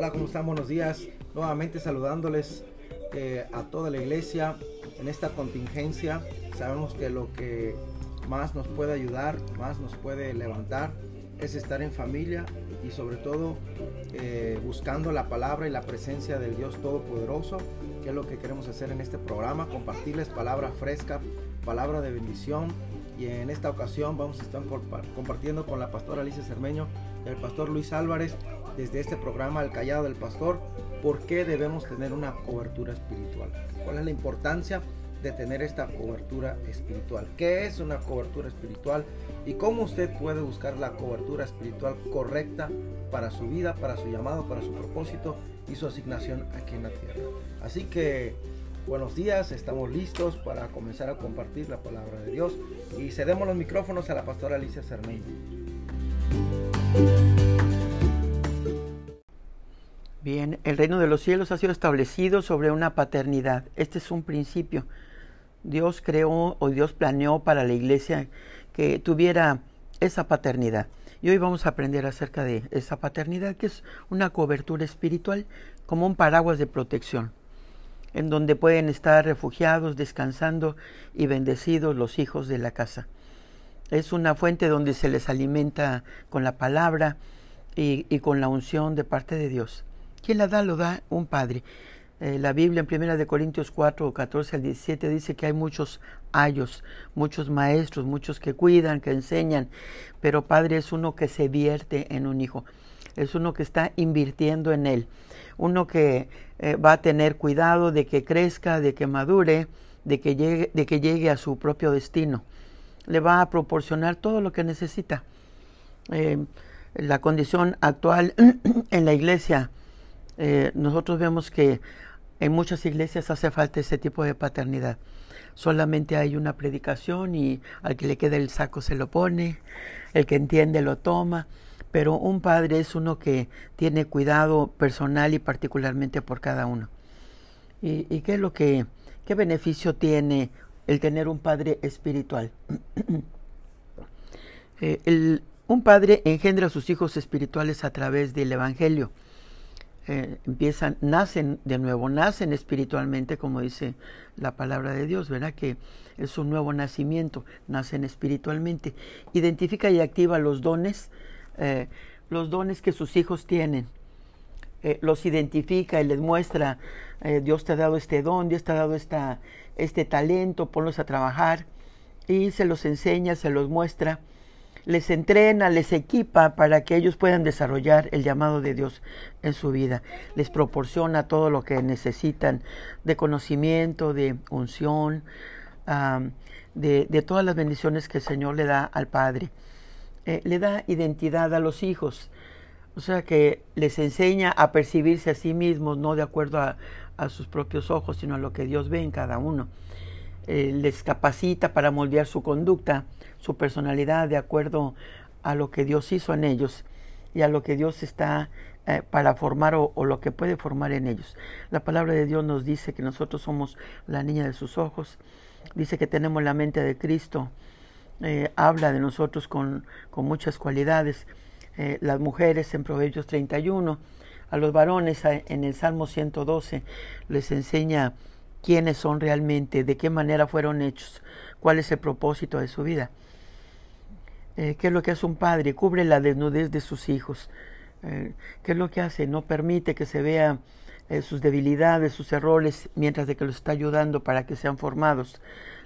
Hola, ¿cómo están? Buenos días. Nuevamente saludándoles eh, a toda la iglesia en esta contingencia. Sabemos que lo que más nos puede ayudar, más nos puede levantar, es estar en familia y sobre todo eh, buscando la palabra y la presencia del Dios Todopoderoso, que es lo que queremos hacer en este programa, compartirles palabra fresca, palabra de bendición. Y en esta ocasión vamos a estar compartiendo con la pastora Alicia Cermeño y el pastor Luis Álvarez desde este programa El Callado del Pastor, por qué debemos tener una cobertura espiritual. ¿Cuál es la importancia de tener esta cobertura espiritual? ¿Qué es una cobertura espiritual? ¿Y cómo usted puede buscar la cobertura espiritual correcta para su vida, para su llamado, para su propósito y su asignación aquí en la tierra? Así que buenos días, estamos listos para comenzar a compartir la palabra de Dios y cedemos los micrófonos a la pastora Alicia Cermeño. El reino de los cielos ha sido establecido sobre una paternidad. Este es un principio. Dios creó o Dios planeó para la iglesia que tuviera esa paternidad. Y hoy vamos a aprender acerca de esa paternidad, que es una cobertura espiritual, como un paraguas de protección, en donde pueden estar refugiados, descansando y bendecidos los hijos de la casa. Es una fuente donde se les alimenta con la palabra y con la unción de parte de Dios. ¿Quién la da? Lo da un padre. Eh, la Biblia en 1 de Corintios 4, 14 al 17 dice que hay muchos ayos, muchos maestros, muchos que cuidan, que enseñan, pero padre es uno que se vierte en un hijo, es uno que está invirtiendo en él, uno que eh, va a tener cuidado de que crezca, de que madure, de que, llegue, de que llegue a su propio destino. Le va a proporcionar todo lo que necesita. Eh, la condición actual en la iglesia eh, nosotros vemos que en muchas iglesias hace falta ese tipo de paternidad. Solamente hay una predicación y al que le queda el saco se lo pone, el que entiende lo toma, pero un padre es uno que tiene cuidado personal y particularmente por cada uno. ¿Y, qué es lo que, qué beneficio tiene el tener un padre espiritual? Eh, un padre engendra a sus hijos espirituales a través del Evangelio. Eh, empiezan, nacen de nuevo, nacen espiritualmente, como dice la palabra de Dios, ¿verdad? Que es un nuevo nacimiento, nacen espiritualmente. Identifica y activa los dones, eh, los dones que sus hijos tienen. Eh, los identifica y les muestra, Dios te ha dado este don, Dios te ha dado esta, este talento, ponlos a trabajar. Y se los enseña, se los muestra les entrena, les equipa para que ellos puedan desarrollar el llamado de Dios en su vida. Les proporciona todo lo que necesitan de conocimiento, de unción, de, todas las bendiciones que el Señor le da al Padre. Eh, le da identidad a los hijos. O sea que les enseña a percibirse a sí mismos, no de acuerdo a, sus propios ojos, sino a lo que Dios ve en cada uno. Eh, les capacita para moldear su conducta su personalidad de acuerdo a lo que Dios hizo en ellos y a lo que Dios está eh, para formar o, lo que puede formar en ellos. La palabra de Dios nos dice que nosotros somos la niña de sus ojos, dice que tenemos la mente de Cristo, eh, habla de nosotros con, con muchas cualidades. Las mujeres en Proverbios 31, a los varones en el Salmo 112 les enseña quiénes son realmente, de qué manera fueron hechos, cuál es el propósito de su vida. Eh, ¿Qué es lo que hace un padre? Cubre la desnudez de sus hijos. Eh, ¿Qué es lo que hace? No permite que se vean eh, sus debilidades, sus errores, mientras de que los está ayudando para que sean formados.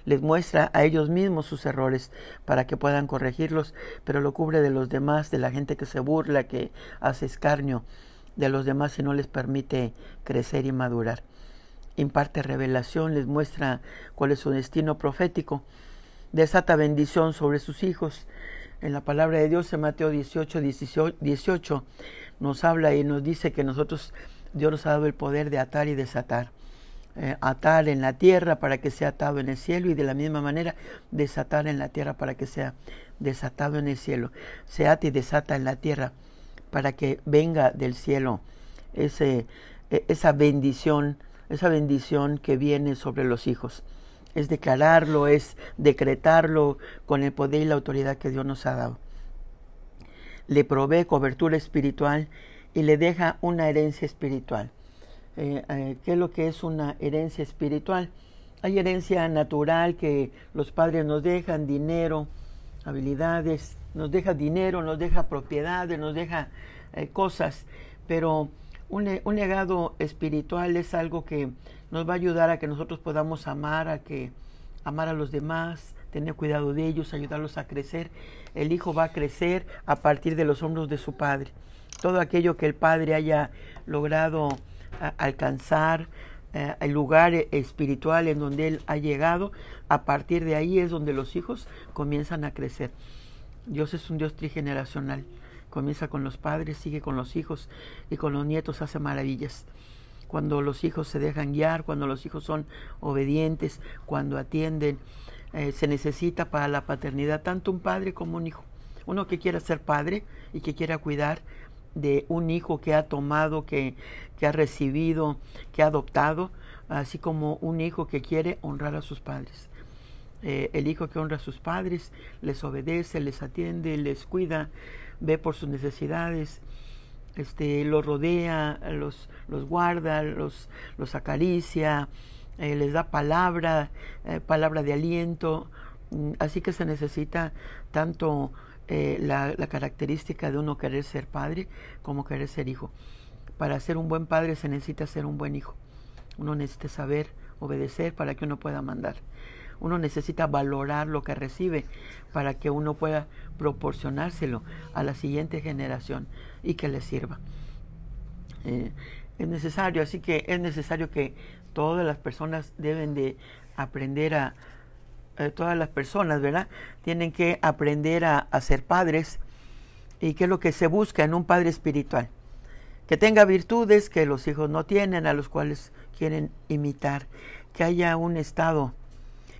Les muestra a ellos mismos sus errores para que puedan corregirlos, pero lo cubre de los demás, de la gente que se burla, que hace escarnio de los demás y no les permite crecer y madurar. Imparte revelación, les muestra cuál es su destino profético, desata bendición sobre sus hijos, en la palabra de Dios en Mateo 18, 18, nos habla y nos dice que nosotros, Dios nos ha dado el poder de atar y desatar. Eh, atar en la tierra para que sea atado en el cielo y de la misma manera desatar en la tierra para que sea desatado en el cielo. Se ata y desata en la tierra para que venga del cielo ese, e, esa bendición, esa bendición que viene sobre los hijos es declararlo, es decretarlo con el poder y la autoridad que Dios nos ha dado. Le provee cobertura espiritual y le deja una herencia espiritual. Eh, eh, ¿Qué es lo que es una herencia espiritual? Hay herencia natural que los padres nos dejan, dinero, habilidades, nos deja dinero, nos deja propiedades, nos deja eh, cosas, pero un, un, legado espiritual es algo que nos va a ayudar a que nosotros podamos amar, a que amar a los demás, tener cuidado de ellos, ayudarlos a crecer. El hijo va a crecer a partir de los hombros de su padre. Todo aquello que el padre haya logrado alcanzar, eh, el lugar espiritual en donde él ha llegado, a partir de ahí es donde los hijos comienzan a crecer. Dios es un Dios trigeneracional. Comienza con los padres, sigue con los hijos y con los nietos hace maravillas. Cuando los hijos se dejan guiar, cuando los hijos son obedientes, cuando atienden, eh, se necesita para la paternidad tanto un padre como un hijo. Uno que quiera ser padre y que quiera cuidar de un hijo que ha tomado, que, que ha recibido, que ha adoptado, así como un hijo que quiere honrar a sus padres. Eh, el hijo que honra a sus padres les obedece, les atiende, les cuida, ve por sus necesidades, este, los rodea, los, los guarda, los, los acaricia, eh, les da palabra, eh, palabra de aliento. Mm, así que se necesita tanto la, la, característica de uno querer ser padre como querer ser hijo. Para ser un buen padre se necesita ser un buen hijo. Uno necesita saber obedecer para que uno pueda mandar. Uno necesita valorar lo que recibe para que uno pueda proporcionárselo a la siguiente generación y que le sirva. Eh, es necesario, así que es necesario que todas las personas deben de aprender a, eh, todas las personas, ¿verdad? Tienen que aprender a, a ser padres y qué es lo que se busca en un padre espiritual. Que tenga virtudes que los hijos no tienen, a los cuales quieren imitar. Que haya un estado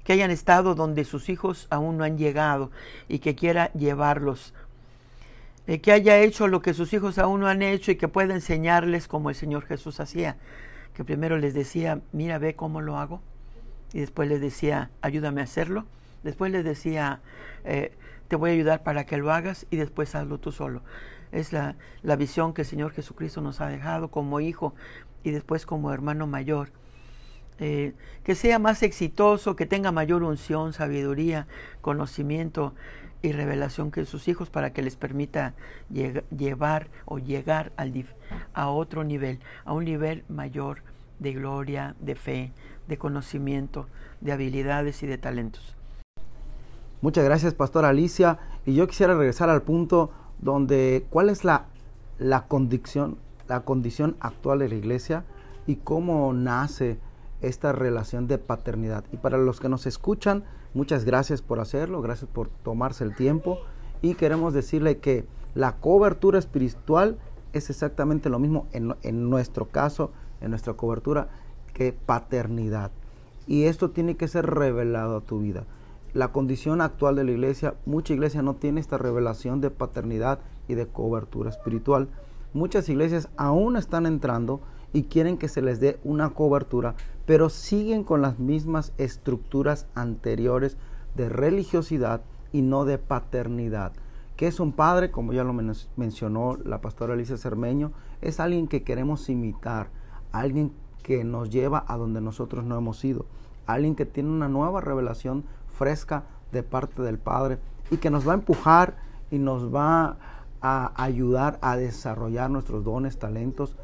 que hayan estado donde sus hijos aún no han llegado y que quiera llevarlos. Eh, que haya hecho lo que sus hijos aún no han hecho y que pueda enseñarles como el Señor Jesús hacía. Que primero les decía, mira, ve cómo lo hago. Y después les decía, ayúdame a hacerlo. Después les decía, eh, te voy a ayudar para que lo hagas y después hazlo tú solo. Es la, la visión que el Señor Jesucristo nos ha dejado como hijo y después como hermano mayor. Eh, que sea más exitoso, que tenga mayor unción, sabiduría, conocimiento y revelación que sus hijos para que les permita llevar o llegar a otro nivel, a un nivel mayor de gloria, de fe, de conocimiento, de habilidades y de talentos. Muchas gracias, Pastor Alicia. Y yo quisiera regresar al punto donde, ¿cuál es la condición, la condición actual de la iglesia y cómo nace esta relación de paternidad. Y para los que nos escuchan, muchas gracias por hacerlo, gracias por tomarse el tiempo y queremos decirle que la cobertura espiritual es exactamente lo mismo en, en nuestro caso, en nuestra cobertura, que paternidad. Y esto tiene que ser revelado a tu vida. La condición actual de la iglesia, mucha iglesia no tiene esta revelación de paternidad y de cobertura espiritual. Muchas iglesias aún están entrando y quieren que se les dé una cobertura, pero siguen con las mismas estructuras anteriores de religiosidad y no de paternidad. ¿Qué es un padre? Como ya lo mencionó la pastora Alicia Cermeño, es alguien que queremos imitar, alguien que nos lleva a donde nosotros no hemos ido, alguien que tiene una nueva revelación fresca de parte del Padre y que nos va a empujar y nos va a ayudar a desarrollar nuestros dones, talentos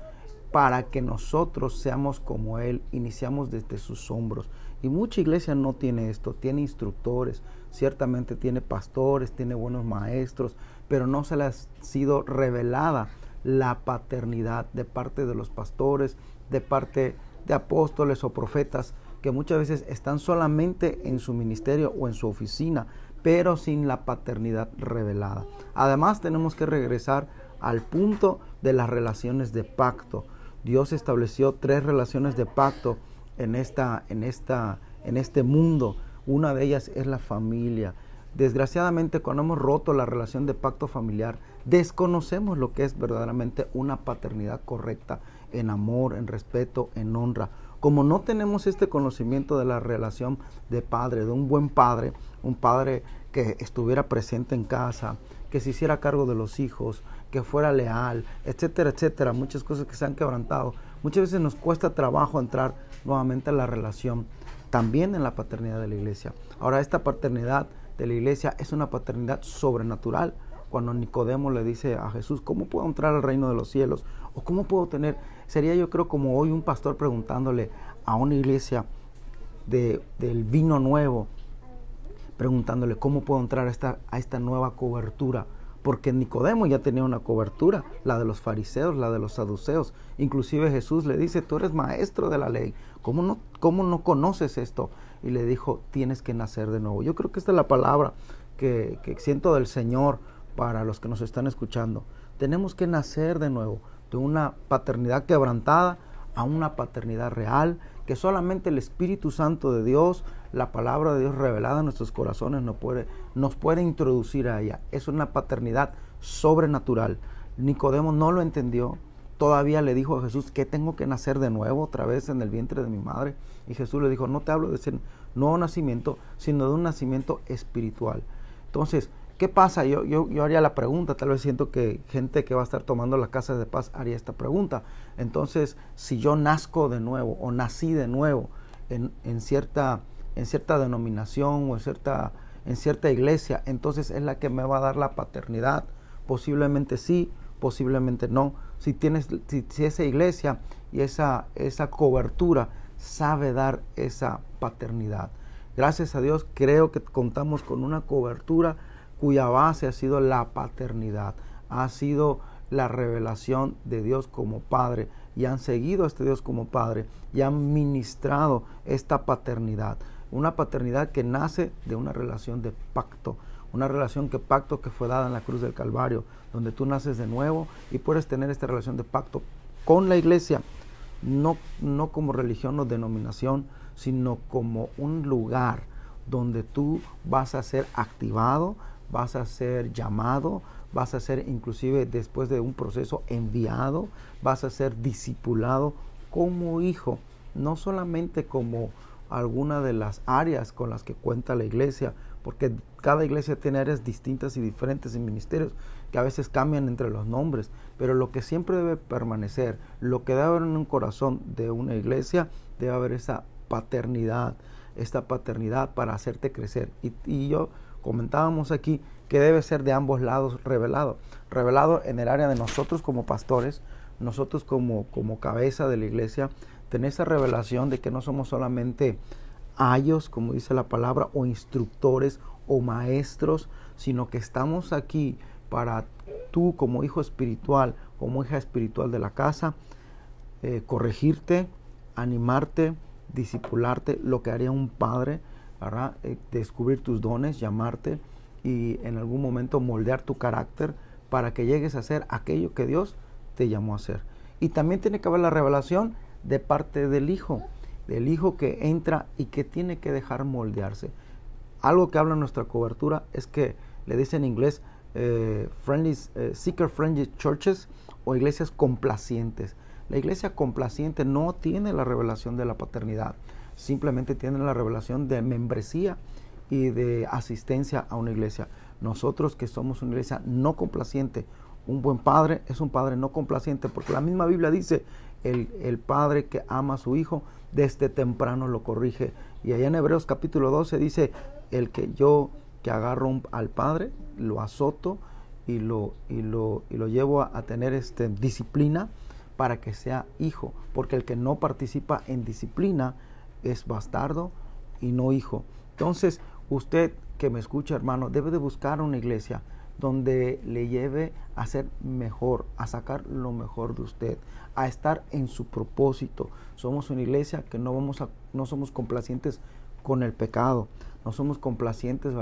para que nosotros seamos como Él, iniciamos desde sus hombros. Y mucha iglesia no tiene esto, tiene instructores, ciertamente tiene pastores, tiene buenos maestros, pero no se les ha sido revelada la paternidad de parte de los pastores, de parte de apóstoles o profetas, que muchas veces están solamente en su ministerio o en su oficina, pero sin la paternidad revelada. Además tenemos que regresar al punto de las relaciones de pacto. Dios estableció tres relaciones de pacto en, esta, en, esta, en este mundo. Una de ellas es la familia. Desgraciadamente, cuando hemos roto la relación de pacto familiar, desconocemos lo que es verdaderamente una paternidad correcta en amor, en respeto, en honra. Como no tenemos este conocimiento de la relación de padre, de un buen padre, un padre que estuviera presente en casa, que se hiciera cargo de los hijos, que fuera leal, etcétera, etcétera, muchas cosas que se han quebrantado. Muchas veces nos cuesta trabajo entrar nuevamente en la relación, también en la paternidad de la iglesia. Ahora, esta paternidad de la iglesia es una paternidad sobrenatural. Cuando Nicodemo le dice a Jesús, ¿cómo puedo entrar al reino de los cielos? ¿O cómo puedo tener? Sería yo creo como hoy un pastor preguntándole a una iglesia de, del vino nuevo, preguntándole cómo puedo entrar a esta nueva cobertura. Porque Nicodemo ya tenía una cobertura, la de los fariseos, la de los saduceos. Inclusive Jesús le dice, tú eres maestro de la ley, ¿cómo no, cómo no conoces esto? Y le dijo, tienes que nacer de nuevo. Yo creo que esta es la palabra que, que siento del Señor para los que nos están escuchando. Tenemos que nacer de nuevo, de una paternidad quebrantada a una paternidad real, que solamente el Espíritu Santo de Dios la palabra de Dios revelada en nuestros corazones nos puede, nos puede introducir a ella. Es una paternidad sobrenatural. Nicodemo no lo entendió. Todavía le dijo a Jesús que tengo que nacer de nuevo otra vez en el vientre de mi madre. Y Jesús le dijo, no te hablo de ese nuevo nacimiento, sino de un nacimiento espiritual. Entonces, ¿qué pasa? Yo, yo, yo haría la pregunta, tal vez siento que gente que va a estar tomando la casa de paz haría esta pregunta. Entonces, si yo nazco de nuevo o nací de nuevo en, en cierta en cierta denominación o en cierta, en cierta iglesia, entonces es la que me va a dar la paternidad. Posiblemente sí, posiblemente no. Si tienes, si, esa iglesia y esa, esa cobertura sabe dar esa paternidad. Gracias a Dios creo que contamos con una cobertura cuya base ha sido la paternidad, ha sido la revelación de Dios como Padre y han seguido a este Dios como Padre y han ministrado esta paternidad. Una paternidad que nace de una relación de pacto, una relación que pacto que fue dada en la cruz del Calvario, donde tú naces de nuevo y puedes tener esta relación de pacto con la iglesia, no, no como religión o denominación, sino como un lugar donde tú vas a ser activado, vas a ser llamado, vas a ser inclusive después de un proceso enviado, vas a ser discipulado como hijo, no solamente como alguna de las áreas con las que cuenta la iglesia, porque cada iglesia tiene áreas distintas y diferentes en ministerios que a veces cambian entre los nombres, pero lo que siempre debe permanecer, lo que debe haber en un corazón de una iglesia, debe haber esa paternidad, esta paternidad para hacerte crecer. Y, yo comentábamos aquí que debe ser de ambos lados revelado, revelado en el área de nosotros como pastores, nosotros como, como cabeza de la iglesia, tener esa revelación de que no somos solamente ayos, como dice la palabra, o instructores o maestros, sino que estamos aquí para tú como hijo espiritual, como hija espiritual de la casa, eh, corregirte, animarte, discipularte, lo que haría un padre, eh, descubrir tus dones, llamarte y en algún momento moldear tu carácter para que llegues a ser aquello que Dios te llamó a ser. Y también tiene que haber la revelación de parte del Hijo, del Hijo que entra y que tiene que dejar moldearse. Algo que habla nuestra cobertura es que le dice en inglés eh, friendly, eh, seeker friendly churches o iglesias complacientes. La iglesia complaciente no tiene la revelación de la paternidad, simplemente tiene la revelación de membresía y de asistencia a una iglesia. Nosotros que somos una iglesia no complaciente, un buen padre es un padre no complaciente, porque la misma Biblia dice el, padre que ama a su hijo, desde temprano lo corrige. Y allá en Hebreos capítulo 12 dice, el que yo que agarro al padre, lo azoto y lo, y lo, y lo llevo a, tener este, disciplina para que sea hijo, porque el que no participa en disciplina es bastardo y no hijo. Entonces, usted que me escucha, hermano, debe de buscar una iglesia donde le lleve a ser mejor, a sacar lo mejor de usted, a estar en su propósito. Somos una iglesia que no vamos a, no somos complacientes con el pecado, no somos complacientes,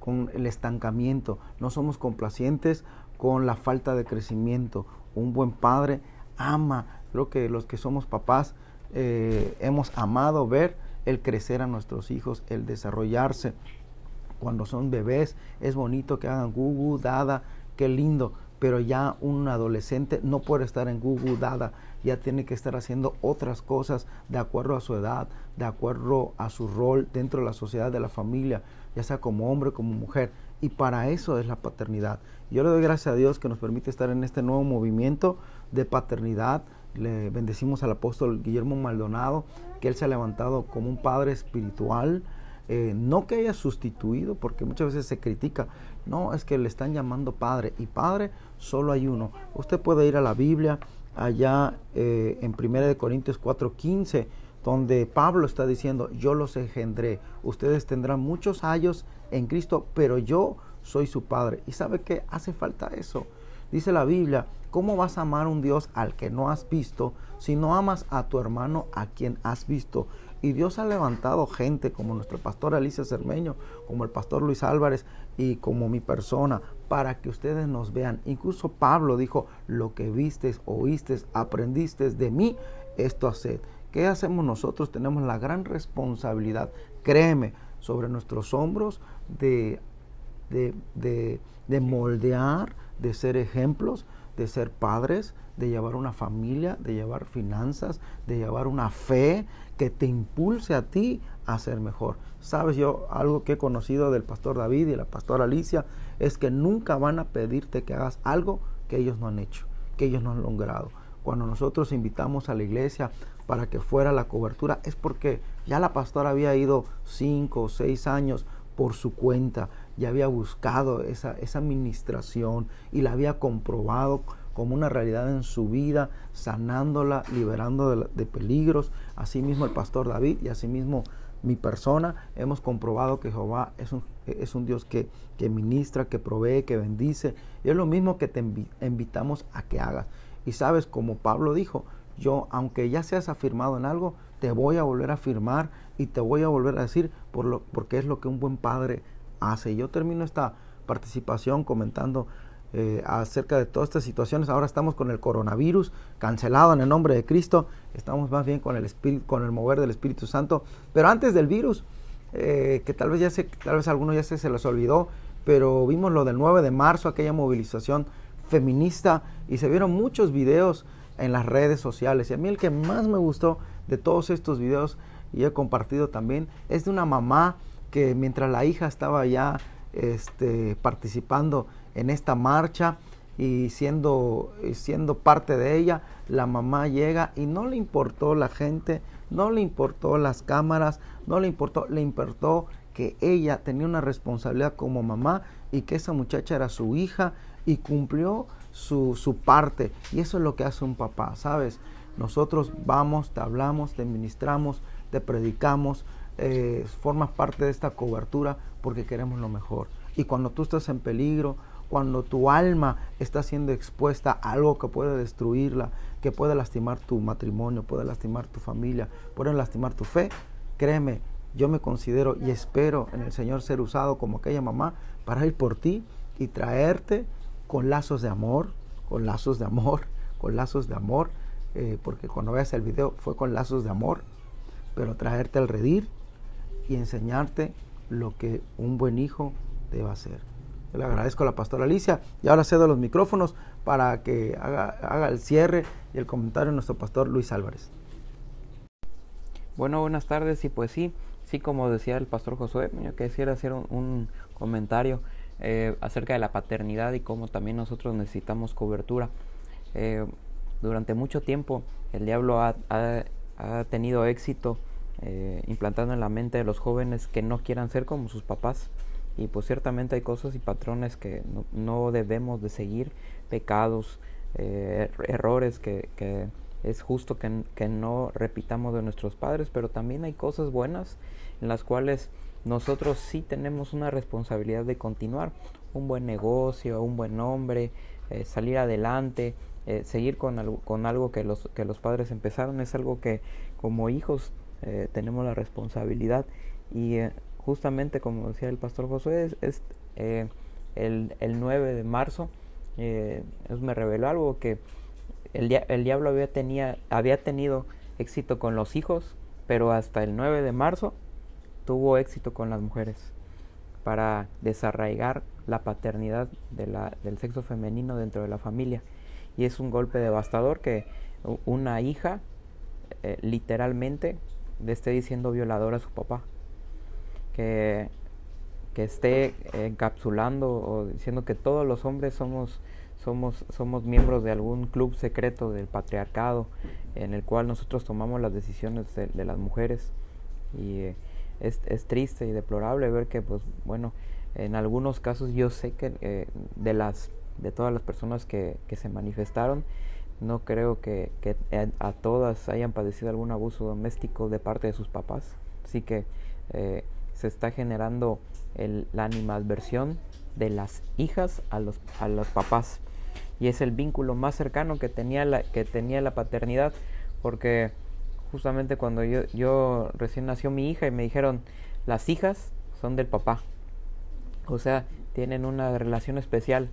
con el estancamiento, no somos complacientes con la falta de crecimiento. Un buen padre ama, creo que los que somos papás eh, hemos amado ver el crecer a nuestros hijos, el desarrollarse, cuando son bebés, es bonito que hagan gugu, dada, qué lindo, pero ya un adolescente no puede estar en gugu, dada, ya tiene que estar haciendo otras cosas de acuerdo a su edad, de acuerdo a su rol dentro de la sociedad, de la familia, ya sea como hombre, como mujer. Y para eso es la paternidad. Yo le doy gracias a Dios que nos permite estar en este nuevo movimiento de paternidad. Le bendecimos al apóstol Guillermo Maldonado, que él se ha levantado como un padre espiritual. Eh, no que haya sustituido, porque muchas veces se critica, no, es que le están llamando padre, y padre solo hay uno. Usted puede ir a la Biblia, allá eh, en 1 Corintios 4:15, donde Pablo está diciendo, yo los engendré, ustedes tendrán muchos años en Cristo, pero yo soy su Padre. ¿Y sabe que hace falta eso? Dice la Biblia, ¿cómo vas a amar a un Dios al que no has visto si no amas a tu hermano a quien has visto? Y Dios ha levantado gente como nuestro pastor Alicia Cermeño, como el pastor Luis Álvarez y como mi persona, para que ustedes nos vean. Incluso Pablo dijo, lo que vistes, oíste, aprendiste de mí, esto haced. ¿Qué hacemos nosotros? Tenemos la gran responsabilidad, créeme, sobre nuestros hombros de de, moldear, de ser ejemplos, de ser padres, de llevar una familia, de llevar finanzas, de llevar una fe que te impulse a ti a ser mejor. Sabes, yo algo que he conocido del pastor David y la pastora Alicia es que nunca van a pedirte que hagas algo que ellos no han hecho, que ellos no han logrado. Cuando nosotros invitamos a la iglesia para que fuera la cobertura es porque ya la pastora había ido cinco o seis años por su cuenta, ya había buscado esa, esa administración y la había comprobado como una realidad en su vida, sanándola, liberando de, peligros. Asimismo el pastor David y asimismo mi persona, hemos comprobado que Jehová es un, es un Dios que, que, ministra, que provee, que bendice. Y es lo mismo que te invitamos a que hagas. Y sabes, como Pablo dijo, yo, aunque ya seas afirmado en algo, te voy a volver a afirmar y te voy a volver a decir por lo, porque es lo que un buen padre hace. Yo termino esta participación comentando eh, acerca de todas estas situaciones. Ahora estamos con el coronavirus cancelado en el nombre de Cristo. Estamos más bien con el espíritu, con el mover del Espíritu Santo. Pero antes del virus, eh, que tal vez ya se, tal vez algunos ya se, se les olvidó, pero vimos lo del 9 de marzo, aquella movilización feminista y se vieron muchos videos en las redes sociales. Y a mí el que más me gustó de todos estos videos y he compartido también es de una mamá que mientras la hija estaba ya este, participando en esta marcha y siendo, siendo parte de ella, la mamá llega y no le importó la gente, no le importó las cámaras, no le importó, le importó que ella tenía una responsabilidad como mamá y que esa muchacha era su hija y cumplió su, su parte. Y eso es lo que hace un papá, ¿sabes? Nosotros vamos, te hablamos, te ministramos, te predicamos, eh, formas parte de esta cobertura porque queremos lo mejor. Y cuando tú estás en peligro, cuando tu alma está siendo expuesta a algo que puede destruirla, que puede lastimar tu matrimonio, puede lastimar tu familia, puede lastimar tu fe, créeme, yo me considero y espero en el Señor ser usado como aquella mamá para ir por ti y traerte con lazos de amor, con lazos de amor, con lazos de amor, eh, porque cuando veas el video fue con lazos de amor, pero traerte al redir y enseñarte lo que un buen hijo debe hacer. le agradezco a la pastora Alicia y ahora cedo los micrófonos para que haga, el cierre y el comentario nuestro pastor Luis Álvarez. Bueno, buenas tardes y pues sí, sí como decía el pastor Josué, yo quisiera hacer un, comentario eh, acerca de la paternidad y cómo también nosotros necesitamos cobertura. Eh, durante mucho tiempo el diablo ha, ha tenido éxito eh, implantando en la mente de los jóvenes que no quieran ser como sus papás. Y pues ciertamente hay cosas y patrones que no, debemos de seguir, pecados, eh, errores que, que, es justo que, que, no repitamos de nuestros padres, pero también hay cosas buenas en las cuales nosotros sí tenemos una responsabilidad de continuar. Un buen negocio, un buen hombre, eh, salir adelante, seguir con algo, con algo que, los, que los padres empezaron, es algo que como hijos eh, tenemos la responsabilidad. Y eh, justamente como decía el pastor Josué es, eh, el, el, 9 de marzo me reveló algo que el, el diablo había, tenía, había tenido éxito con los hijos pero hasta el 9 de marzo tuvo éxito con las mujeres para desarraigar la paternidad de la, del sexo femenino dentro de la familia. Y es un golpe devastador que una hija literalmente le esté diciendo violador a su papá. Que, que esté encapsulando o diciendo que todos los hombres somos somos, somos miembros de algún club secreto del patriarcado en el cual nosotros tomamos las decisiones de, las mujeres y eh, es, es, triste y deplorable ver que pues bueno en algunos casos yo sé que eh, de las de todas las personas que, que se manifestaron no creo que, que, a todas hayan padecido algún abuso doméstico de parte de sus papás. Así que eh, se está generando la animadversión de las hijas a los, a los papás. Y es el vínculo más cercano que tenía la, que tenía la paternidad porque justamente cuando yo, yo recién nació mi hija y me dijeron las hijas son del papá o sea tienen una relación especial.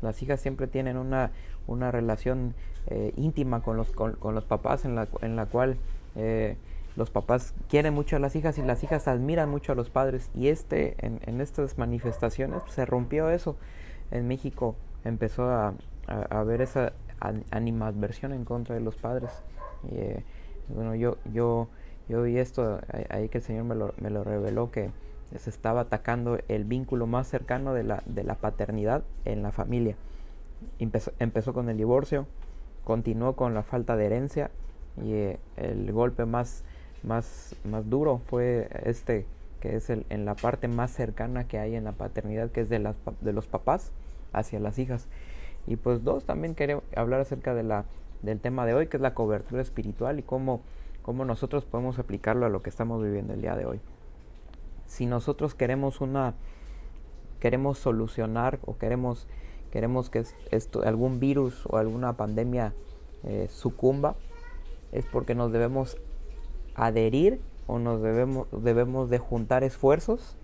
Las hijas siempre tienen una, una relación eh, íntima con los, con, los papás en la, en la cual eh, los papás quieren mucho a las hijas y las hijas admiran mucho a los padres y este en, estas manifestaciones se rompió eso en México empezó a, a, ver esa animadversión en contra de los padres. Y, eh, bueno, yo, yo, yo vi esto ahí que el Señor me lo, me lo reveló, que se estaba atacando el vínculo más cercano de la, de la paternidad en la familia. Empezó, con el divorcio, continuó con la falta de herencia y eh, el golpe más, más, más duro fue este que es el, en la parte más cercana que hay en la paternidad, que es de, las, de los papás hacia las hijas. Y pues dos, también quería hablar acerca de la, del tema de hoy, que es la cobertura espiritual y cómo, cómo nosotros podemos aplicarlo a lo que estamos viviendo el día de hoy. Si nosotros queremos una queremos solucionar o queremos queremos que esto, algún virus o alguna pandemia eh, sucumba, es porque nos debemos adherir o nos debemos, debemos de juntar esfuerzos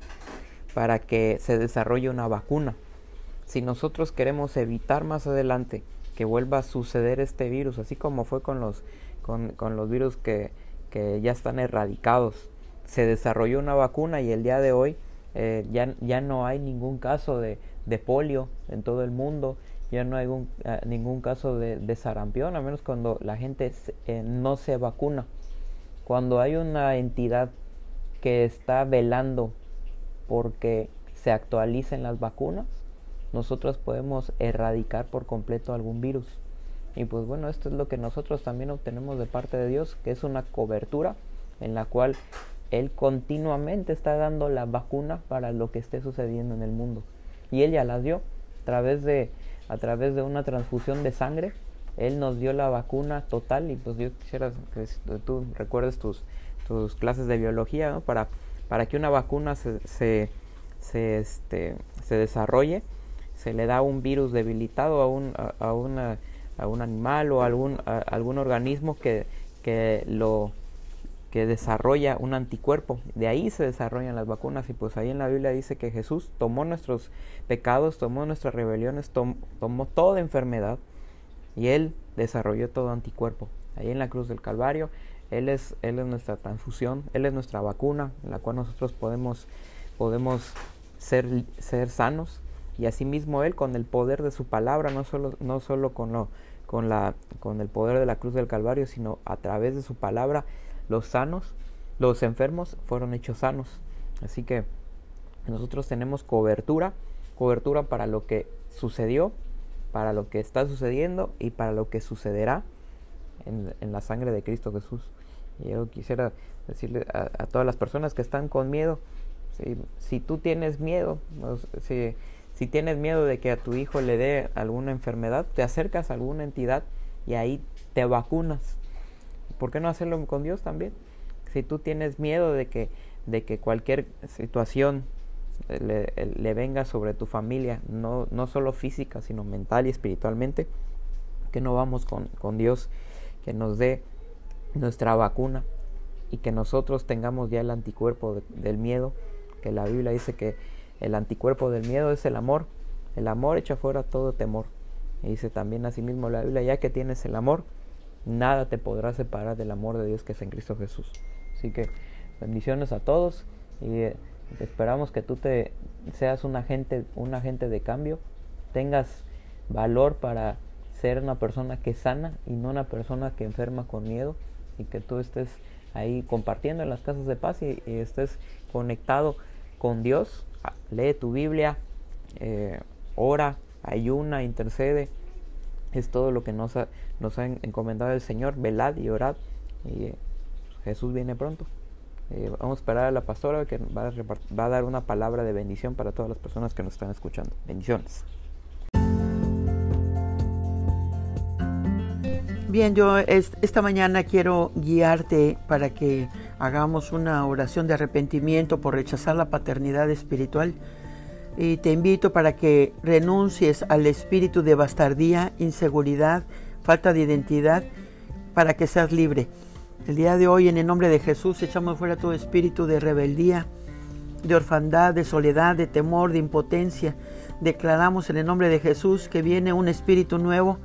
para que se desarrolle una vacuna. Si nosotros queremos evitar más adelante que vuelva a suceder este virus, así como fue con los, con, con los virus que, que, ya están erradicados, se desarrolló una vacuna y el día de hoy eh, ya, ya no hay ningún caso de, de polio en todo el mundo, ya no hay eh, ningún caso de, de, sarampión, a menos cuando la gente eh, no se vacuna. Cuando hay una entidad que está velando porque se actualicen las vacunas, nosotros podemos erradicar por completo algún virus. Y pues bueno, esto es lo que nosotros también obtenemos de parte de Dios, que es una cobertura en la cual Él continuamente está dando la vacuna para lo que esté sucediendo en el mundo. Y Él ya las dio a través de, a través de una transfusión de sangre. Él nos dio la vacuna total y pues yo quisiera que tú recuerdes tus, tus clases de biología para, para que una vacuna se, se, este, se desarrolle se le da un virus debilitado a un, a, una, a un animal o a algún, algún organismo que, que lo que desarrolla un anticuerpo. De ahí se desarrollan las vacunas y pues ahí en la Biblia dice que Jesús tomó nuestros pecados, tomó nuestras rebeliones, tomó toda enfermedad y Él desarrolló todo anticuerpo. Ahí en la cruz del Calvario, Él es, él es nuestra transfusión, Él es nuestra vacuna, en la cual nosotros podemos, podemos ser, ser sanos y asimismo él con el poder de su palabra, no solo, no solo con, lo, con, la, con el poder de la cruz del Calvario, sino a través de su palabra, los sanos, los enfermos fueron hechos sanos. Así que nosotros tenemos cobertura, cobertura para lo que sucedió, para lo que está sucediendo y para lo que sucederá en, la sangre de Cristo Jesús. Y yo quisiera decirle a, todas las personas que están con miedo, si, si tú tienes miedo, si, si tienes miedo de que a tu hijo le dé alguna enfermedad, te acercas a alguna entidad y ahí te vacunas. ¿Por qué no hacerlo con Dios también? Si tú tienes miedo de que, de que cualquier situación le, le, venga sobre tu familia, no, no solo física, sino mental y espiritualmente, que no vamos con, con Dios, que nos dé nuestra vacuna y que nosotros tengamos ya el anticuerpo del miedo, que la Biblia dice que el anticuerpo del miedo es el amor. El amor echa fuera todo temor. Y dice también asimismo la Biblia, ya que tienes el amor, nada te podrá separar del amor de Dios que es en Cristo Jesús. Así que bendiciones a todos y eh, esperamos que tú te seas un agente, un agente de cambio, tengas valor para ser una persona que sana y no una persona que enferma con miedo y que tú estés ahí compartiendo en las casas de paz y estés conectado con Dios lee tu Biblia, eh, ora, ayuna, intercede. Es todo lo que nos ha, nos ha encomendado el Señor. Velad y orad. Y eh, Jesús viene pronto. Eh, vamos a esperar a la pastora que va a, va a dar una palabra de bendición para todas las personas que nos están escuchando. Bendiciones. Bien, yo esta mañana quiero guiarte para que hagamos una oración de arrepentimiento por rechazar la paternidad espiritual. Y te invito para que renuncies al espíritu de bastardía, inseguridad, falta de identidad, para que seas libre. El día de hoy, en el nombre de Jesús, echamos fuera todo espíritu de rebeldía, de orfandad, de soledad, de temor, de impotencia. Declaramos en el nombre de Jesús que viene un espíritu nuevo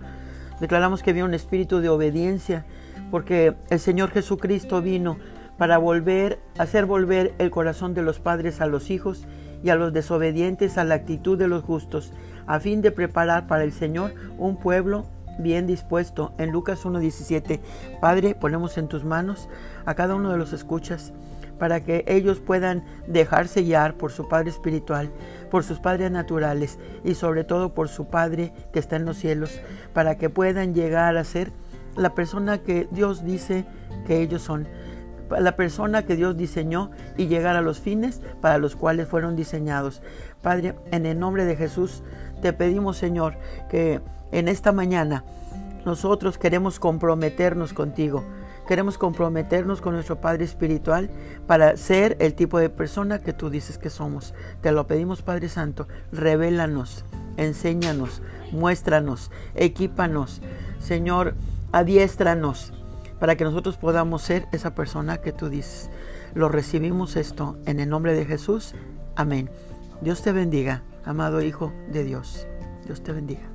Declaramos que viene un espíritu de obediencia, porque el Señor Jesucristo vino para volver, hacer volver el corazón de los padres a los hijos y a los desobedientes a la actitud de los justos, a fin de preparar para el Señor un pueblo bien dispuesto. En Lucas 1.17, Padre, ponemos en tus manos a cada uno de los escuchas para que ellos puedan dejarse guiar por su Padre Espiritual, por sus padres naturales y sobre todo por su Padre que está en los cielos, para que puedan llegar a ser la persona que Dios dice que ellos son, la persona que Dios diseñó y llegar a los fines para los cuales fueron diseñados. Padre, en el nombre de Jesús, te pedimos, Señor, que en esta mañana nosotros queremos comprometernos contigo Queremos comprometernos con nuestro Padre Espiritual para ser el tipo de persona que tú dices que somos. Te lo pedimos, Padre Santo. Revélanos, enséñanos, muéstranos, equípanos. Señor, adiéstranos para que nosotros podamos ser esa persona que tú dices. Lo recibimos esto en el nombre de Jesús. Amén. Dios te bendiga, amado Hijo de Dios. Dios te bendiga.